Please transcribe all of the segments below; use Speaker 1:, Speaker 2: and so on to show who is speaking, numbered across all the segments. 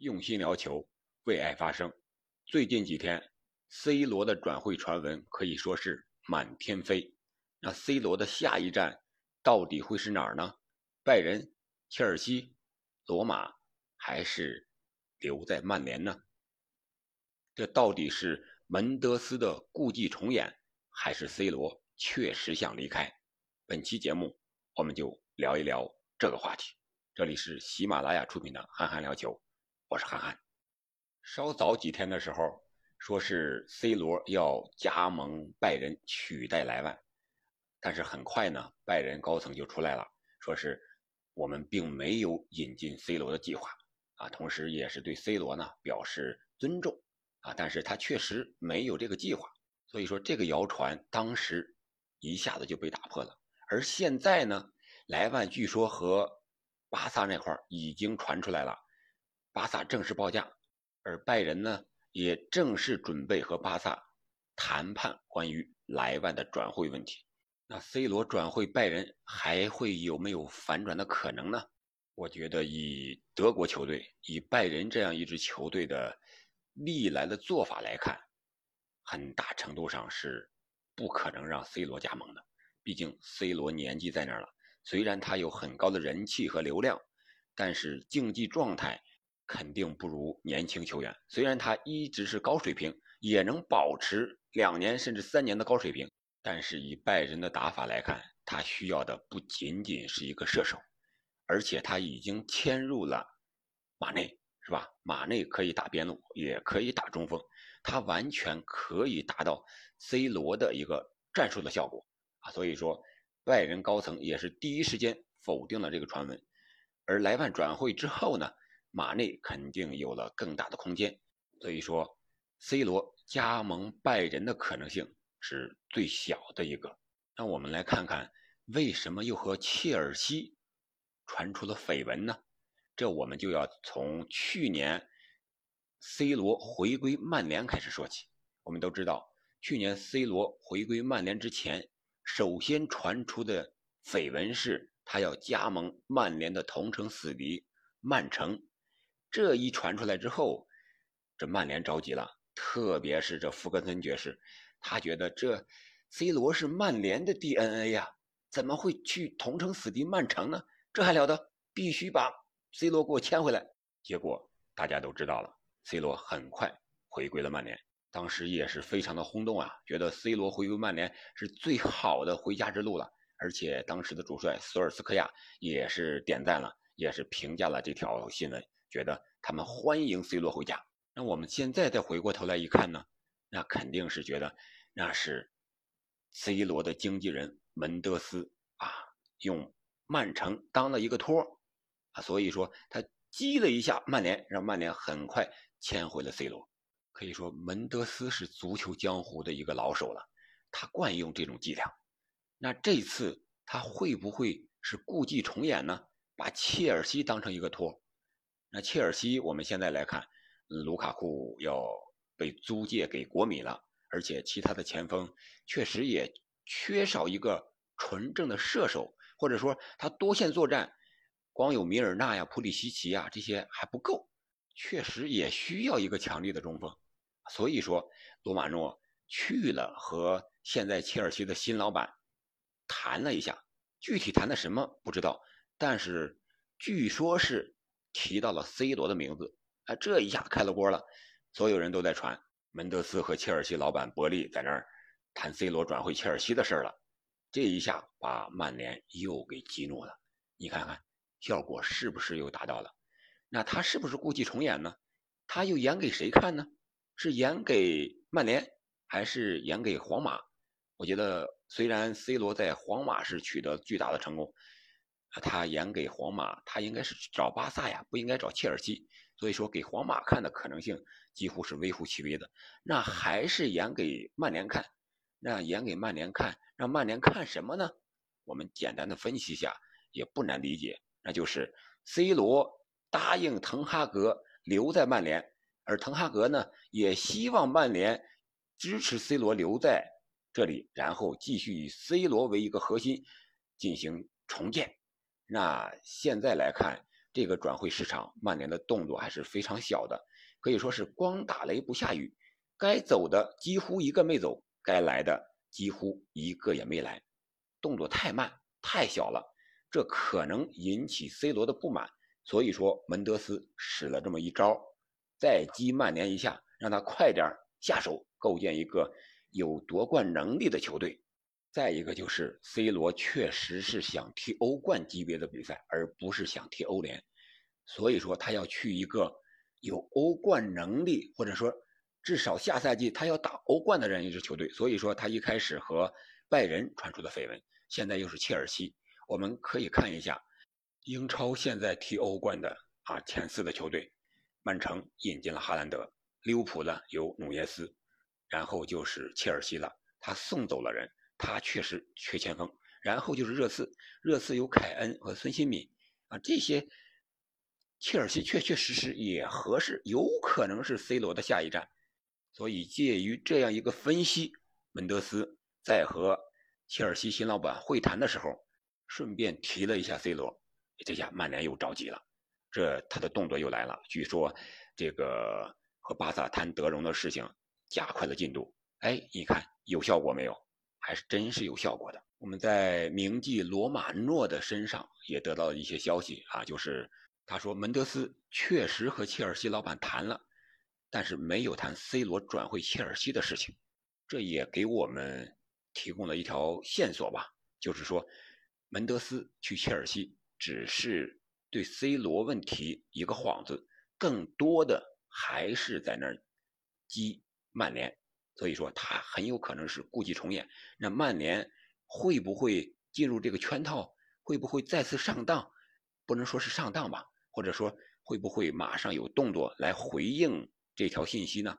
Speaker 1: 用心聊球，为爱发声。最近几天，C 罗的转会传闻可以说是满天飞。那 C 罗的下一站到底会是哪儿呢？拜仁、切尔西、罗马，还是留在曼联呢？这到底是门德斯的故伎重演，还是 C 罗确实想离开？本期节目我们就聊一聊这个话题。这里是喜马拉雅出品的《憨憨聊球》。我是憨憨。稍早几天的时候，说是 C 罗要加盟拜仁取代莱万，但是很快呢，拜仁高层就出来了，说是我们并没有引进 C 罗的计划啊，同时也是对 C 罗呢表示尊重啊，但是他确实没有这个计划，所以说这个谣传当时一下子就被打破了。而现在呢，莱万据说和巴萨那块已经传出来了。巴萨正式报价，而拜仁呢也正式准备和巴萨谈判关于莱万的转会问题。那 C 罗转会拜仁还会有没有反转的可能呢？我觉得以德国球队、以拜仁这样一支球队的历来的做法来看，很大程度上是不可能让 C 罗加盟的。毕竟 C 罗年纪在那儿了，虽然他有很高的人气和流量，但是竞技状态。肯定不如年轻球员。虽然他一直是高水平，也能保持两年甚至三年的高水平，但是以拜仁的打法来看，他需要的不仅仅是一个射手，而且他已经迁入了马内，是吧？马内可以打边路，也可以打中锋，他完全可以达到 C 罗的一个战术的效果啊！所以说，拜仁高层也是第一时间否定了这个传闻。而莱万转会之后呢？马内肯定有了更大的空间，所以说，C 罗加盟拜仁的可能性是最小的一个。那我们来看看，为什么又和切尔西传出了绯闻呢？这我们就要从去年 C 罗回归曼联开始说起。我们都知道，去年 C 罗回归曼联之前，首先传出的绯闻是他要加盟曼联的同城死敌曼城。这一传出来之后，这曼联着急了，特别是这福格森爵士，他觉得这 C 罗是曼联的 DNA 呀，怎么会去同城死敌曼城呢？这还了得！必须把 C 罗给我签回来。结果大家都知道了，C 罗很快回归了曼联，当时也是非常的轰动啊，觉得 C 罗回归曼联是最好的回家之路了。而且当时的主帅索尔斯克亚也是点赞了，也是评价了这条新闻。觉得他们欢迎 C 罗回家，那我们现在再回过头来一看呢，那肯定是觉得那是 C 罗的经纪人门德斯啊，用曼城当了一个托啊，所以说他激了一下曼联，让曼联很快签回了 C 罗。可以说门德斯是足球江湖的一个老手了，他惯用这种伎俩。那这次他会不会是故伎重演呢？把切尔西当成一个托？那切尔西，我们现在来看，卢卡库要被租借给国米了，而且其他的前锋确实也缺少一个纯正的射手，或者说他多线作战，光有米尔纳呀、普里西奇呀这些还不够，确实也需要一个强力的中锋。所以说，罗马诺去了和现在切尔西的新老板谈了一下，具体谈的什么不知道，但是据说是。提到了 C 罗的名字，啊，这一下开了锅了，所有人都在传门德斯和切尔西老板伯利在那儿谈 C 罗转会切尔西的事儿了，这一下把曼联又给激怒了。你看看效果是不是又达到了？那他是不是故伎重演呢？他又演给谁看呢？是演给曼联还是演给皇马？我觉得虽然 C 罗在皇马是取得巨大的成功。他演给皇马，他应该是找巴萨呀，不应该找切尔西。所以说，给皇马看的可能性几乎是微乎其微的。那还是演给曼联看，那演给曼联看，让曼联看什么呢？我们简单的分析一下，也不难理解，那就是 C 罗答应滕哈格留在曼联，而滕哈格呢，也希望曼联支持 C 罗留在这里，然后继续以 C 罗为一个核心进行重建。那现在来看，这个转会市场，曼联的动作还是非常小的，可以说是光打雷不下雨，该走的几乎一个没走，该来的几乎一个也没来，动作太慢太小了，这可能引起 C 罗的不满，所以说门德斯使了这么一招，再激曼联一下，让他快点下手构建一个有夺冠能力的球队。再一个就是 C 罗确实是想踢欧冠级别的比赛，而不是想踢欧联，所以说他要去一个有欧冠能力，或者说至少下赛季他要打欧冠的这样一支球队。所以说他一开始和拜仁传出的绯闻，现在又是切尔西。我们可以看一下英超现在踢欧冠的啊前四的球队，曼城引进了哈兰德，利物浦呢有努涅斯，然后就是切尔西了，他送走了人。他确实缺前锋，然后就是热刺，热刺有凯恩和孙兴敏啊，这些切尔西确确实实也合适，有可能是 C 罗的下一站。所以介于这样一个分析，门德斯在和切尔西新老板会谈的时候，顺便提了一下 C 罗，这下曼联又着急了，这他的动作又来了。据说这个和巴萨谈德容的事情加快了进度，哎，你看有效果没有？还是真是有效果的。我们在名记罗马诺的身上也得到了一些消息啊，就是他说门德斯确实和切尔西老板谈了，但是没有谈 C 罗转会切尔西的事情。这也给我们提供了一条线索吧，就是说门德斯去切尔西只是对 C 罗问题一个幌子，更多的还是在那儿激曼联。所以说他很有可能是故伎重演。那曼联会不会进入这个圈套？会不会再次上当？不能说是上当吧，或者说会不会马上有动作来回应这条信息呢？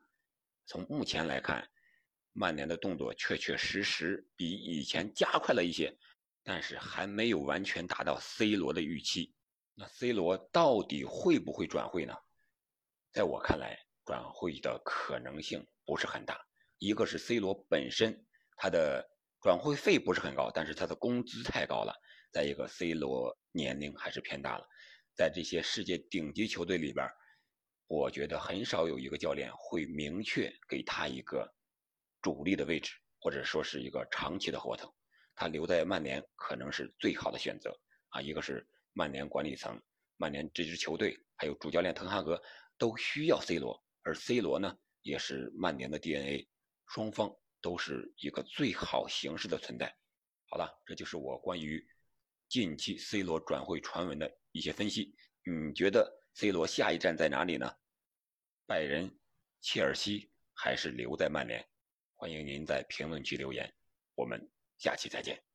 Speaker 1: 从目前来看，曼联的动作确确实实比以前加快了一些，但是还没有完全达到 C 罗的预期。那 C 罗到底会不会转会呢？在我看来，转会的可能性不是很大。一个是 C 罗本身，他的转会费不是很高，但是他的工资太高了。再一个，C 罗年龄还是偏大了，在这些世界顶级球队里边，我觉得很少有一个教练会明确给他一个主力的位置，或者说是一个长期的合同。他留在曼联可能是最好的选择啊！一个是曼联管理层、曼联这支球队，还有主教练滕哈格都需要 C 罗，而 C 罗呢，也是曼联的 DNA。双方都是一个最好形式的存在。好了，这就是我关于近期 C 罗转会传闻的一些分析。你觉得 C 罗下一站在哪里呢？拜仁、切尔西还是留在曼联？欢迎您在评论区留言。我们下期再见。